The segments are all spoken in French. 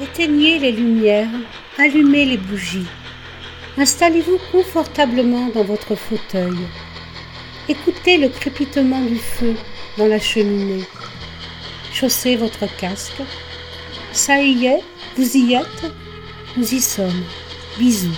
Éteignez les lumières, allumez les bougies. Installez-vous confortablement dans votre fauteuil. Écoutez le crépitement du feu dans la cheminée. Chaussez votre casque. Ça y est, vous y êtes Nous y sommes. Bisous.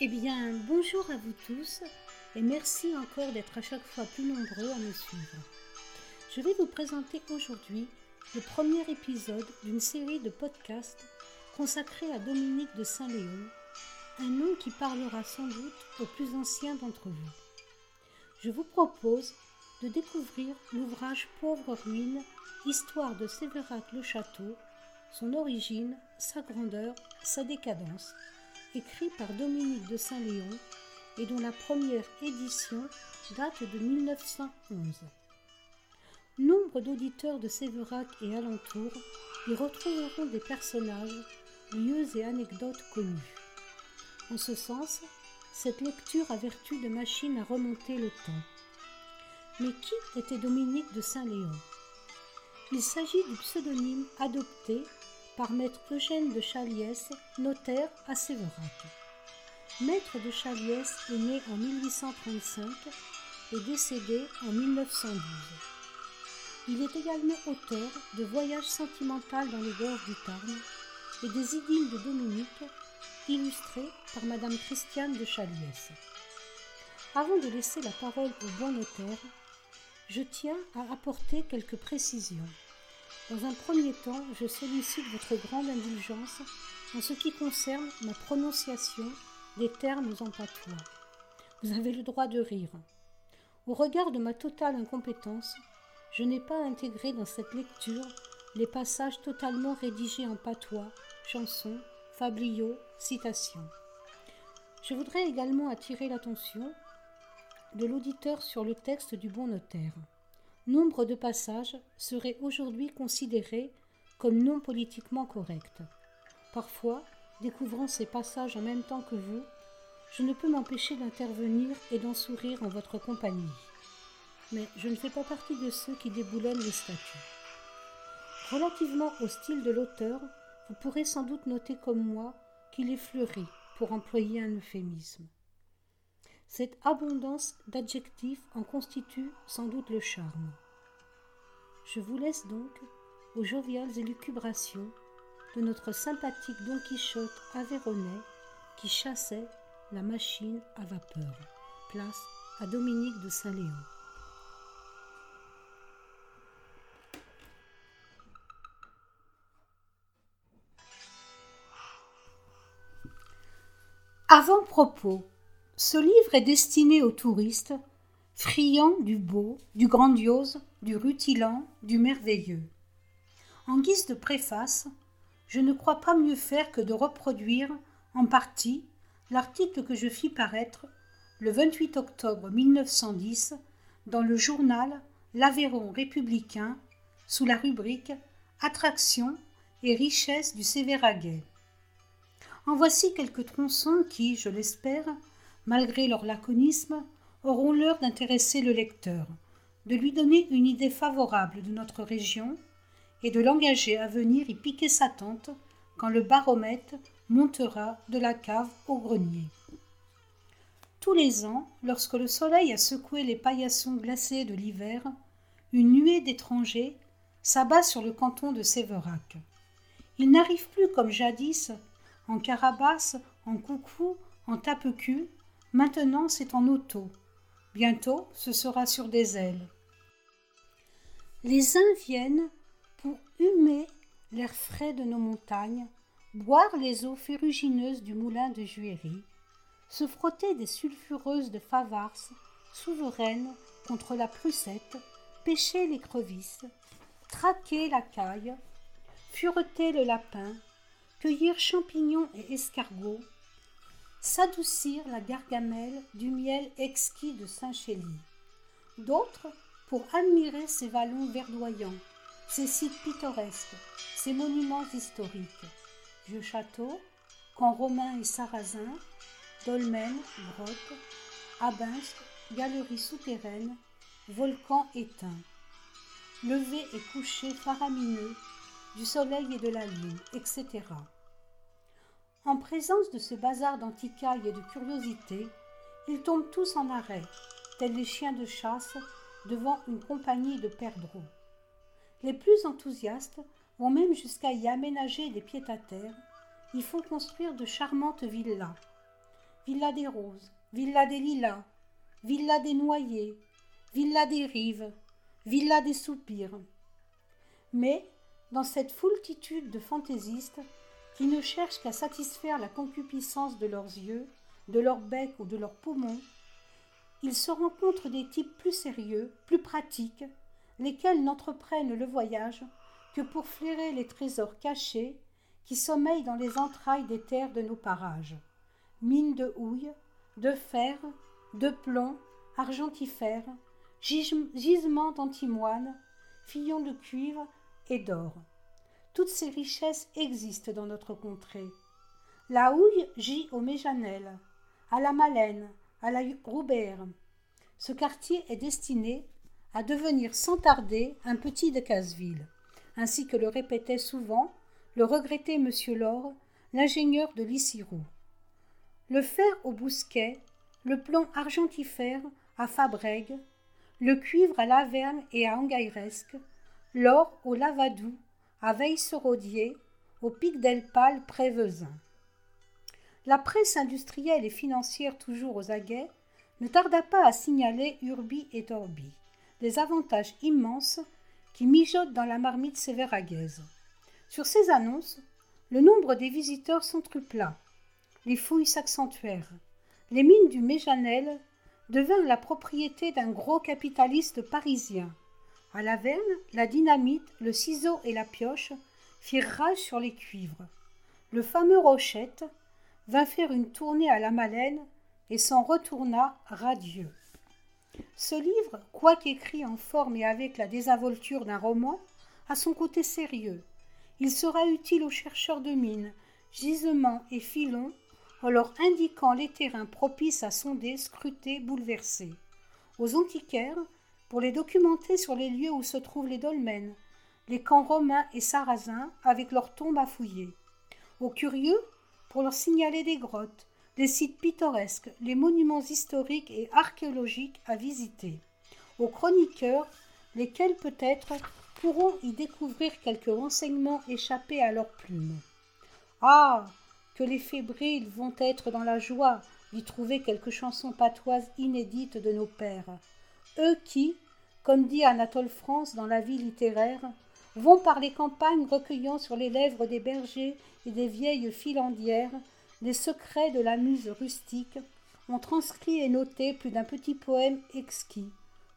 Eh bien, bonjour à vous tous et merci encore d'être à chaque fois plus nombreux à me suivre. Je vais vous présenter aujourd'hui le premier épisode d'une série de podcasts consacrés à Dominique de Saint-Léon, un nom qui parlera sans doute aux plus anciens d'entre vous. Je vous propose de découvrir l'ouvrage Pauvre ruine, Histoire de Sévérac-le-Château, son origine, sa grandeur, sa décadence, écrit par Dominique de Saint-Léon et dont la première édition date de 1911. Nombre d'auditeurs de Sévérac et alentours y retrouveront des personnages, lieux et anecdotes connus. En ce sens, cette lecture a vertu de machine à remonter le temps. Mais qui était Dominique de Saint-Léon? Il s'agit du pseudonyme adopté par maître Eugène de Chaliès, notaire à Sévérac. Maître de Chaliès est né en 1835 et décédé en 1912. Il est également auteur de Voyages sentimental dans les gorges du Tarn et des idylles de Dominique, illustrés par Madame Christiane de Chaliès. Avant de laisser la parole au bon notaire, je tiens à apporter quelques précisions. Dans un premier temps, je sollicite votre grande indulgence en ce qui concerne ma prononciation des termes en patois. Vous avez le droit de rire. Au regard de ma totale incompétence, je n'ai pas intégré dans cette lecture les passages totalement rédigés en patois, chansons, fabliaux, citations. Je voudrais également attirer l'attention de l'auditeur sur le texte du bon notaire nombre de passages seraient aujourd'hui considérés comme non politiquement corrects. Parfois, découvrant ces passages en même temps que vous, je ne peux m'empêcher d'intervenir et d'en sourire en votre compagnie. Mais je ne fais pas partie de ceux qui déboulonnent les statuts. Relativement au style de l'auteur, vous pourrez sans doute noter comme moi qu'il est fleuri, pour employer un euphémisme. Cette abondance d'adjectifs en constitue sans doute le charme. Je vous laisse donc aux joviales élucubrations de notre sympathique Don Quichotte avéronnais qui chassait la machine à vapeur. Place à Dominique de Saint-Léon. Avant-propos. Ce livre est destiné aux touristes, friands du beau, du grandiose, du rutilant, du merveilleux. En guise de préface, je ne crois pas mieux faire que de reproduire, en partie, l'article que je fis paraître le 28 octobre 1910 dans le journal L'Aveyron républicain sous la rubrique Attractions et richesses du Sévéraguet. En voici quelques tronçons qui, je l'espère, malgré leur laconisme, auront l'heure d'intéresser le lecteur, de lui donner une idée favorable de notre région et de l'engager à venir y piquer sa tente quand le baromètre montera de la cave au grenier. Tous les ans, lorsque le soleil a secoué les paillassons glacés de l'hiver, une nuée d'étrangers s'abat sur le canton de Sévérac. Il n'arrive plus comme jadis en carabasse, en coucou, en tape-cul. Maintenant, c'est en auto. Bientôt, ce sera sur des ailes. Les uns viennent pour humer l'air frais de nos montagnes, boire les eaux ferrugineuses du moulin de Juéry, se frotter des sulfureuses de Favars, souveraines contre la Prussette, pêcher les crevisses, traquer la caille, fureter le lapin, cueillir champignons et escargots, s'adoucir la gargamelle du miel exquis de Saint-Chély. D'autres pour admirer ces vallons verdoyants, ces sites pittoresques, ces monuments historiques, vieux châteaux, camps romains et sarrasins, dolmens, grottes, abinches, galeries souterraines, volcans éteints, lever et coucher faramineux du soleil et de la lune, etc. En présence de ce bazar d'antiquailles et de curiosités, ils tombent tous en arrêt, tels les chiens de chasse devant une compagnie de perdreaux. Les plus enthousiastes vont même jusqu'à y aménager des pieds-à-terre, y font construire de charmantes villas. Villa des roses, villa des lilas, villa des noyers, villa des rives, villa des soupirs. Mais, dans cette foultitude de fantaisistes qui ne cherchent qu'à satisfaire la concupiscence de leurs yeux, de leur bec ou de leurs poumons, il se rencontre des types plus sérieux, plus pratiques, lesquels n'entreprennent le voyage que pour flairer les trésors cachés qui sommeillent dans les entrailles des terres de nos parages. Mines de houille, de fer, de plomb, argentifères, gisements d'antimoine, fillons de cuivre d'or. Toutes ces richesses existent dans notre contrée. La houille gît au Méjanel, à la Malène, à la Roubert. Ce quartier est destiné à devenir sans tarder un petit de Casseville, ainsi que le répétait souvent le regretté M. Laure, l'ingénieur de Lissirou. Le fer au Bousquet, le plomb argentifère à Fabrègue, le cuivre à Laverne et à Angairesque, l'or au Lavadou, à Veille-Seraudier, au Pic d'Elpal Prévezin. La presse industrielle et financière toujours aux aguets ne tarda pas à signaler Urbi et Torbi, des avantages immenses qui mijotent dans la marmite sévéragaise. Sur ces annonces, le nombre des visiteurs s'entrupla, les fouilles s'accentuèrent, les mines du Méjanel devinrent la propriété d'un gros capitaliste parisien. À la veine, la dynamite, le ciseau et la pioche firent rage sur les cuivres. Le fameux Rochette, vint faire une tournée à la Malène et s'en retourna radieux. Ce livre, quoiqu'écrit en forme et avec la désinvolture d'un roman, a son côté sérieux. Il sera utile aux chercheurs de mines, gisements et filons, en leur indiquant les terrains propices à sonder, scruter, bouleverser. Aux antiquaires, pour les documenter sur les lieux où se trouvent les dolmens, les camps romains et sarrasins avec leurs tombes à fouiller. Aux curieux, pour leur signaler des grottes, des sites pittoresques, les monuments historiques et archéologiques à visiter. Aux chroniqueurs, lesquels peut-être pourront y découvrir quelques renseignements échappés à leurs plumes. Ah que les fébriles vont être dans la joie d'y trouver quelques chansons patoises inédites de nos pères, eux qui, comme dit Anatole France dans la vie littéraire, vont par les campagnes recueillant sur les lèvres des bergers et des vieilles filandières les secrets de la muse rustique, ont transcrit et noté plus d'un petit poème exquis,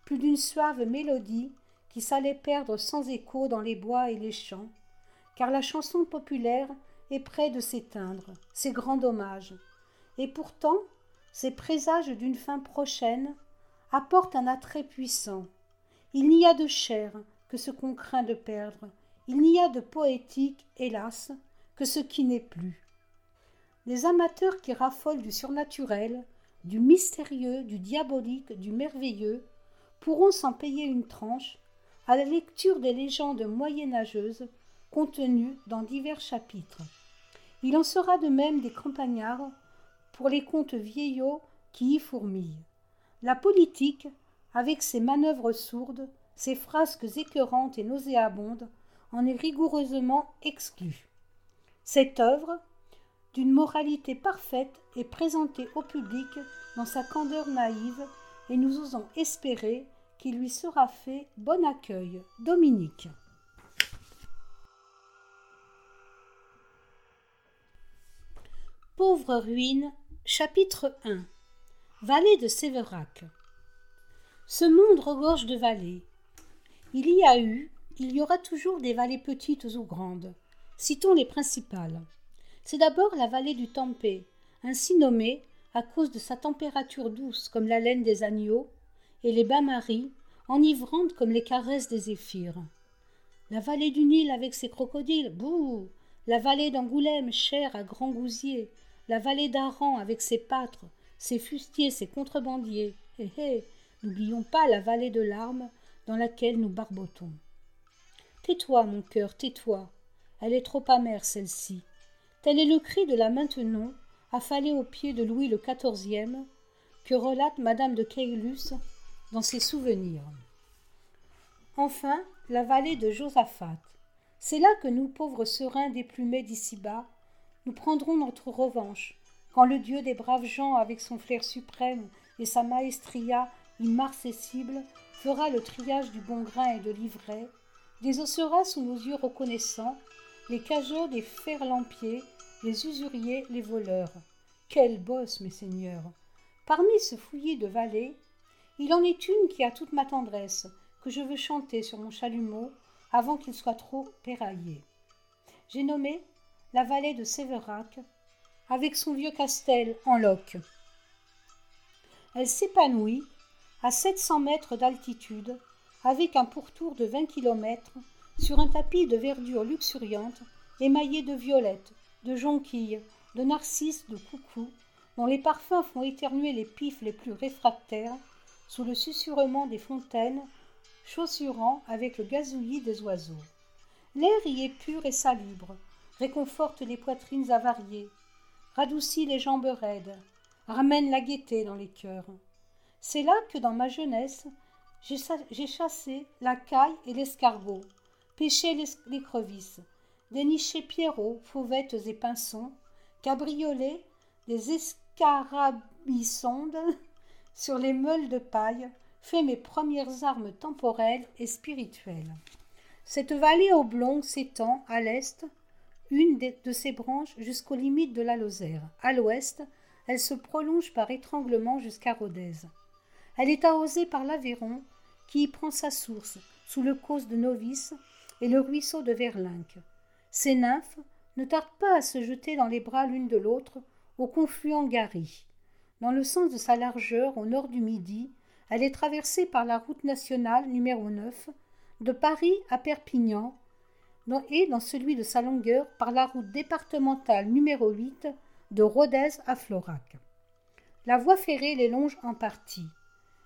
plus d'une suave mélodie qui s'allait perdre sans écho dans les bois et les champs, car la chanson populaire est près de s'éteindre, c'est grand dommage. Et pourtant, ces présages d'une fin prochaine apportent un attrait puissant. Il n'y a de chair, que ce qu'on craint de perdre. Il n'y a de poétique, hélas, que ce qui n'est plus. Les amateurs qui raffolent du surnaturel, du mystérieux, du diabolique, du merveilleux, pourront s'en payer une tranche à la lecture des légendes moyenâgeuses contenues dans divers chapitres. Il en sera de même des campagnards pour les contes vieillots qui y fourmillent. La politique, avec ses manœuvres sourdes, ces frasques écœurantes et nauséabondes en est rigoureusement exclue. Cette œuvre, d'une moralité parfaite, est présentée au public dans sa candeur naïve et nous osons espérer qu'il lui sera fait bon accueil. Dominique. Pauvre ruine, chapitre 1 Vallée de Sévérac. Ce monde regorge de vallées, il y a eu, il y aura toujours des vallées petites ou grandes. Citons les principales. C'est d'abord la vallée du Tempé, ainsi nommée à cause de sa température douce comme la laine des agneaux, et les bains-maries, enivrantes comme les caresses des zéphyrs. La vallée du Nil avec ses crocodiles, bouh La vallée d'Angoulême, chère à Grand Gousier, la vallée d'Aran avec ses pâtres, ses fustiers, ses contrebandiers, hé hé N'oublions pas la vallée de larmes dans laquelle nous barbotons. Tais-toi, mon cœur, tais-toi. Elle est trop amère, celle-ci. Tel est le cri de la Maintenon, affalée aux pieds de Louis le quatorzième, que relate Madame de Caylus dans ses souvenirs. Enfin, la vallée de Josaphat. C'est là que nous, pauvres serins déplumés d'ici-bas, nous prendrons notre revanche, quand le Dieu des braves gens, avec son flair suprême et sa maestria immarcessible, fera le triage du bon grain et de l'ivraie, désossera sous nos yeux reconnaissants les cajots des ferlampiers, les usuriers, les voleurs. Quelle bosse, mes seigneurs Parmi ce fouillis de vallées, il en est une qui a toute ma tendresse, que je veux chanter sur mon chalumeau avant qu'il soit trop péraillé. J'ai nommé la vallée de Sévérac, avec son vieux castel en loques. Elle s'épanouit à 700 mètres d'altitude, avec un pourtour de 20 kilomètres, sur un tapis de verdure luxuriante, émaillé de violettes, de jonquilles, de narcisses, de coucous, dont les parfums font éternuer les pifs les plus réfractaires, sous le susurrement des fontaines, chaussurant avec le gazouillis des oiseaux. L'air y est pur et salubre, réconforte les poitrines avariées, radoucit les jambes raides, ramène la gaieté dans les cœurs. C'est là que dans ma jeunesse, j'ai chassé la caille et l'escargot, pêché l'écrevisse, déniché pierrots, fauvettes et pinsons, cabriolé des escarabissondes sur les meules de paille, fait mes premières armes temporelles et spirituelles. Cette vallée oblongue s'étend à l'est, une de ses branches jusqu'aux limites de la Lozère. À l'ouest, elle se prolonge par étranglement jusqu'à Rodez. Elle est arrosée par l'Aveyron, qui y prend sa source, sous le cause de Novice et le ruisseau de Verlinque. Ces nymphes ne tardent pas à se jeter dans les bras l'une de l'autre au confluent Gary. Dans le sens de sa largeur, au nord du Midi, elle est traversée par la route nationale numéro 9, de Paris à Perpignan, et dans celui de sa longueur par la route départementale numéro 8 de Rodez à Florac. La voie ferrée les longe en partie.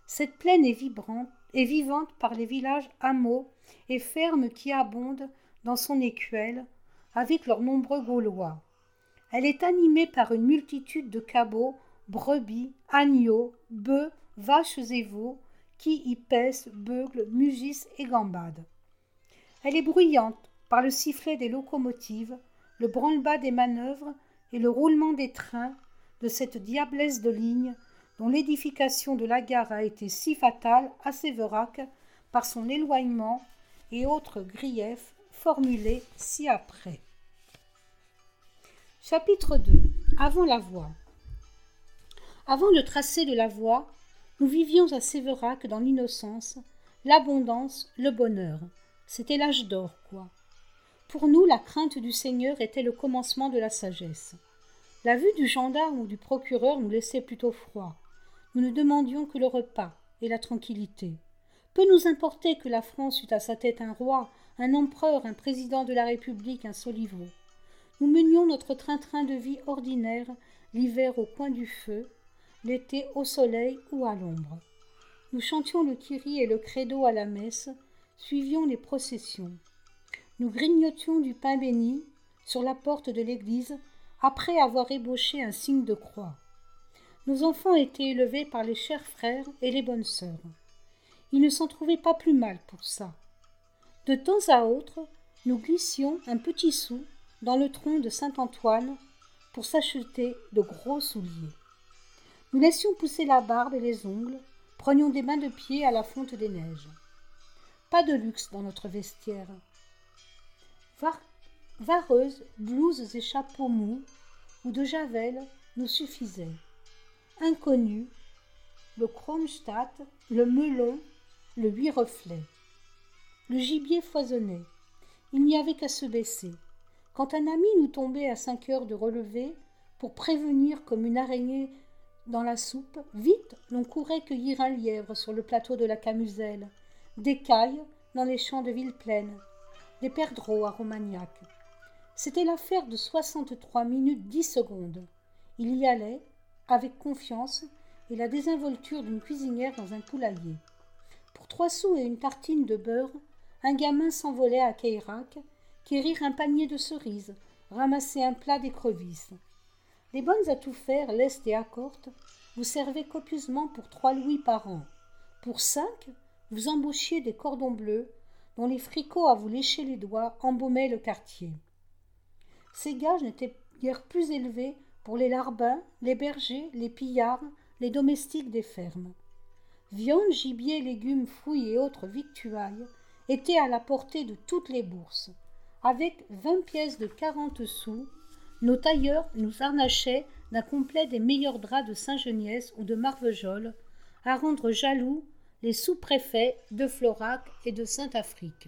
Cette plaine est vibrante vivante par les villages hameaux et fermes qui abondent dans son écuelle avec leurs nombreux Gaulois. Elle est animée par une multitude de cabots, brebis, agneaux, bœufs, vaches et veaux qui y paissent, beuglent, mugissent et gambadent. Elle est bruyante par le sifflet des locomotives, le branle-bas des manœuvres et le roulement des trains de cette diablesse de ligne dont l'édification de la gare a été si fatale à Séverac par son éloignement et autres griefs formulés ci-après. Chapitre 2 Avant la voie Avant le tracé de la voie, nous vivions à Séverac dans l'innocence, l'abondance, le bonheur. C'était l'âge d'or, quoi. Pour nous, la crainte du Seigneur était le commencement de la sagesse. La vue du gendarme ou du procureur nous laissait plutôt froid. Nous ne demandions que le repas et la tranquillité. Peu nous importait que la France eût à sa tête un roi, un empereur, un président de la République, un soliveau. Nous menions notre train-train de vie ordinaire, l'hiver au coin du feu, l'été au soleil ou à l'ombre. Nous chantions le Kyrie et le credo à la messe, suivions les processions. Nous grignotions du pain béni sur la porte de l'église après avoir ébauché un signe de croix. Nos enfants étaient élevés par les chers frères et les bonnes sœurs. Ils ne s'en trouvaient pas plus mal pour ça. De temps à autre, nous glissions un petit sou dans le tronc de Saint Antoine pour s'acheter de gros souliers. Nous laissions pousser la barbe et les ongles, prenions des mains de pied à la fonte des neiges. Pas de luxe dans notre vestiaire. Vareuses, blouses et chapeaux mous ou de javel nous suffisaient inconnu, le Kronstadt, le melon, le huit reflets. le gibier foisonnait. Il n'y avait qu'à se baisser. Quand un ami nous tombait à cinq heures de relever, pour prévenir comme une araignée dans la soupe, vite l'on courait cueillir un lièvre sur le plateau de la Camuselle, des cailles dans les champs de Villeplaine, des perdreaux à Romagnac. C'était l'affaire de soixante-trois minutes dix secondes. Il y allait, avec confiance et la désinvolture d'une cuisinière dans un poulailler. Pour trois sous et une tartine de beurre, un gamin s'envolait à Keirac, quérir un panier de cerises, ramasser un plat d'écrevisses. Les bonnes à tout faire, leste et accortes, vous servaient copieusement pour trois louis par an. Pour cinq, vous embauchiez des cordons bleus, dont les fricots à vous lécher les doigts embaumaient le quartier. Ces gages n'étaient guère plus élevés pour les larbins, les bergers, les pillards, les domestiques des fermes. Viande, gibier, légumes, fruits et autres victuailles étaient à la portée de toutes les bourses. Avec vingt pièces de quarante sous, nos tailleurs nous harnachaient d'un complet des meilleurs draps de Saint-Geniès ou de Marvejols, à rendre jaloux les sous-préfets de Florac et de Saint-Afrique.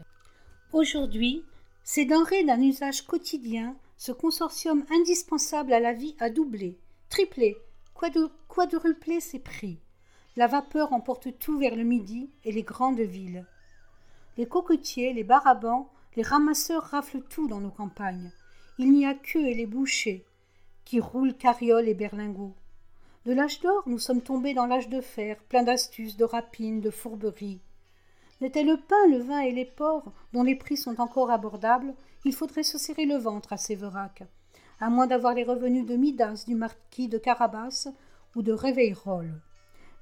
Aujourd'hui, ces denrées d'un usage quotidien, ce consortium indispensable à la vie a doublé, triplé, quadruplé ses prix. La vapeur emporte tout vers le midi et les grandes villes. Les cocotiers, les barabans, les ramasseurs raflent tout dans nos campagnes. Il n'y a et les bouchers qui roulent carrioles et berlingots. De l'âge d'or, nous sommes tombés dans l'âge de fer, plein d'astuces, de rapines, de fourberies. N'était le pain, le vin et les porcs, dont les prix sont encore abordables, il faudrait se serrer le ventre à Séverac, à moins d'avoir les revenus de Midas, du marquis de Carabas ou de Réveillroll.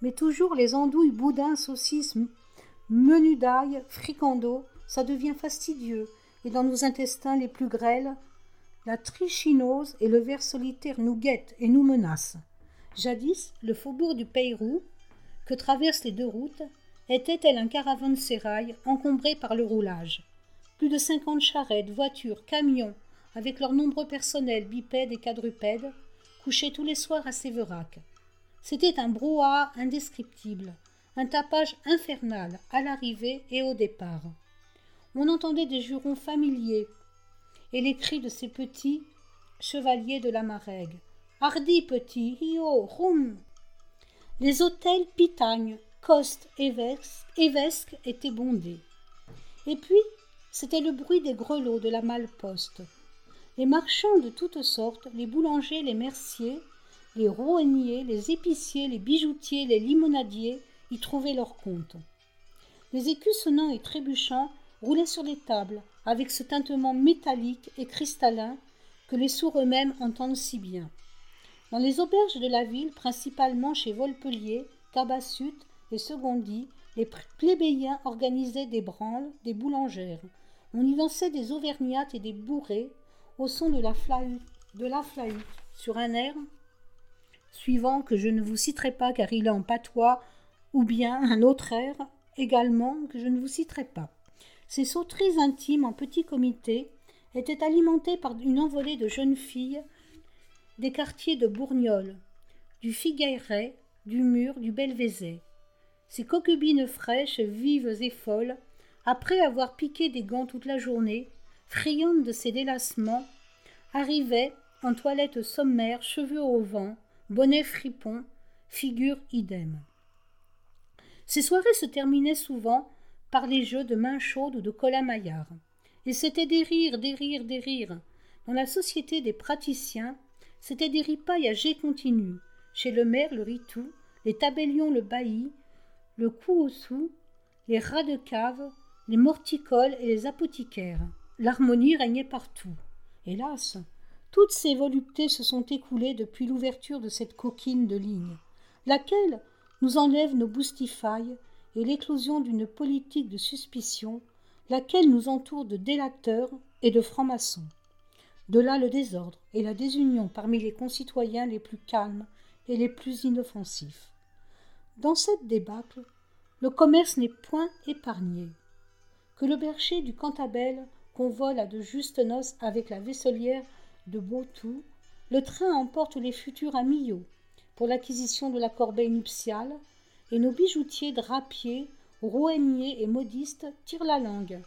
Mais toujours les andouilles, boudins, saucisses, menus d'ail, fricandeaux, ça devient fastidieux, et dans nos intestins les plus grêles, la trichinose et le ver solitaire nous guettent et nous menacent. Jadis, le faubourg du Peyrou, que traversent les deux routes, était-elle un caravansérail encombré par le roulage. Plus de cinquante charrettes, voitures, camions, avec leurs nombreux personnels bipèdes et quadrupèdes, couchaient tous les soirs à Séverac. C'était un brouhaha indescriptible, un tapage infernal à l'arrivée et au départ. On entendait des jurons familiers et les cris de ces petits chevaliers de la marègue. Hardi petit, hio, rum Les hôtels Pitagnes, Coste, Évesque, Évesque étaient bondés. Et puis, c'était le bruit des grelots de la malle-poste. Les marchands de toutes sortes, les boulangers, les merciers, les roueniers, les épiciers, les bijoutiers, les limonadiers y trouvaient leur compte. Les écus sonnants et trébuchants roulaient sur les tables avec ce tintement métallique et cristallin que les sourds eux-mêmes entendent si bien. Dans les auberges de la ville, principalement chez Volpelier, Tabassut et Secondy, les plébéiens organisaient des branles, des boulangères. On y dansait des auvergnates et des bourrées au son de la flûte, de la flûte sur un air suivant que je ne vous citerai pas car il est en patois, ou bien un autre air également que je ne vous citerai pas. Ces sauteries intimes en petit comité étaient alimentées par une envolée de jeunes filles des quartiers de Bourgnol, du Figueiret, du Mur, du Belvézet. Ces concubines fraîches, vives et folles, après avoir piqué des gants toute la journée, friandes de ces délassements, arrivaient, en toilette sommaire, cheveux au vent, bonnet fripon, figure idem. Ces soirées se terminaient souvent par les jeux de main chaude ou de Colin Maillard. Et c'était des rires, des rires, des rires. Dans la société des praticiens, c'était des ripailles à jet continu. Chez le maire, le ritou, les tabellions, le bailli, le coup au sou, les rats de cave, les morticoles et les apothicaires. L'harmonie régnait partout. Hélas, toutes ces voluptés se sont écoulées depuis l'ouverture de cette coquine de ligne, laquelle nous enlève nos boustifailles et l'éclosion d'une politique de suspicion, laquelle nous entoure de délateurs et de francs-maçons. De là le désordre et la désunion parmi les concitoyens les plus calmes et les plus inoffensifs. Dans cette débâcle, le commerce n'est point épargné. Que le berger du Cantabelle convole à de justes noces avec la vaisselière de Beautou, le train emporte les futurs à pour l'acquisition de la corbeille nuptiale, et nos bijoutiers drapiers rouanier et modiste tirent la langue.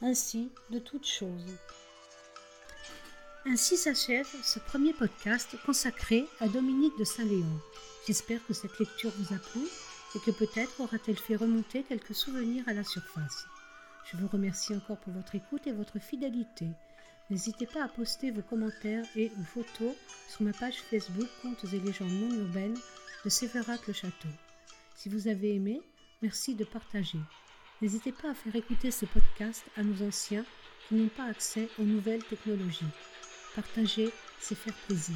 Ainsi de toutes choses. Ainsi s'achève ce premier podcast consacré à Dominique de Saint-Léon. J'espère que cette lecture vous a plu et que peut-être aura-t-elle fait remonter quelques souvenirs à la surface. Je vous remercie encore pour votre écoute et votre fidélité. N'hésitez pas à poster vos commentaires et ou photos sur ma page Facebook Contes et légendes non urbaines de Sévérac le Château. Si vous avez aimé, merci de partager. N'hésitez pas à faire écouter ce podcast à nos anciens qui n'ont pas accès aux nouvelles technologies. Partager, c'est faire plaisir.